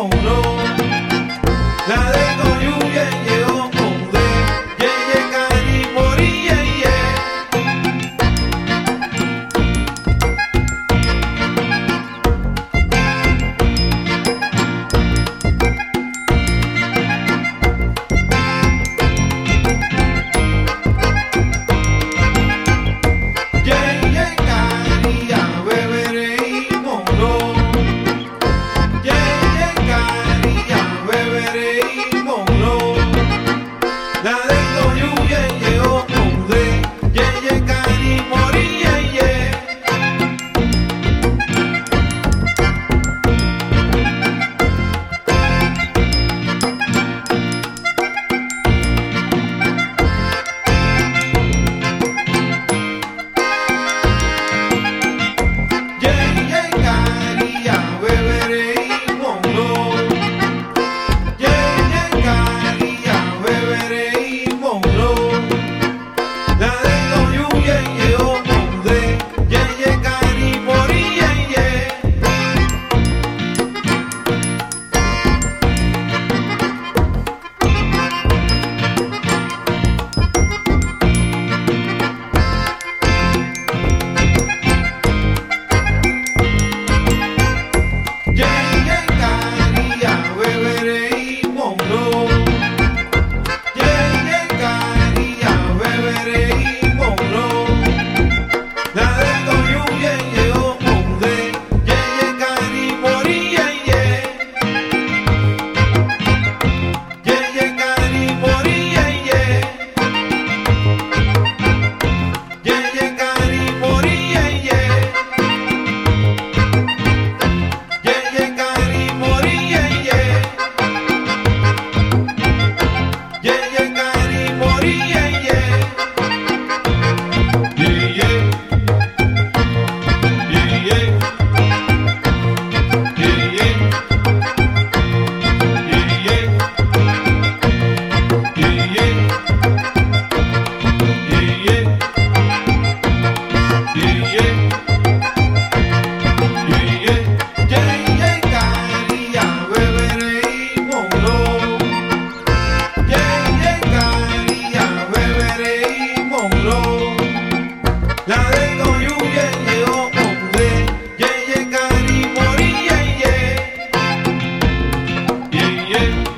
Oh no. Yeah.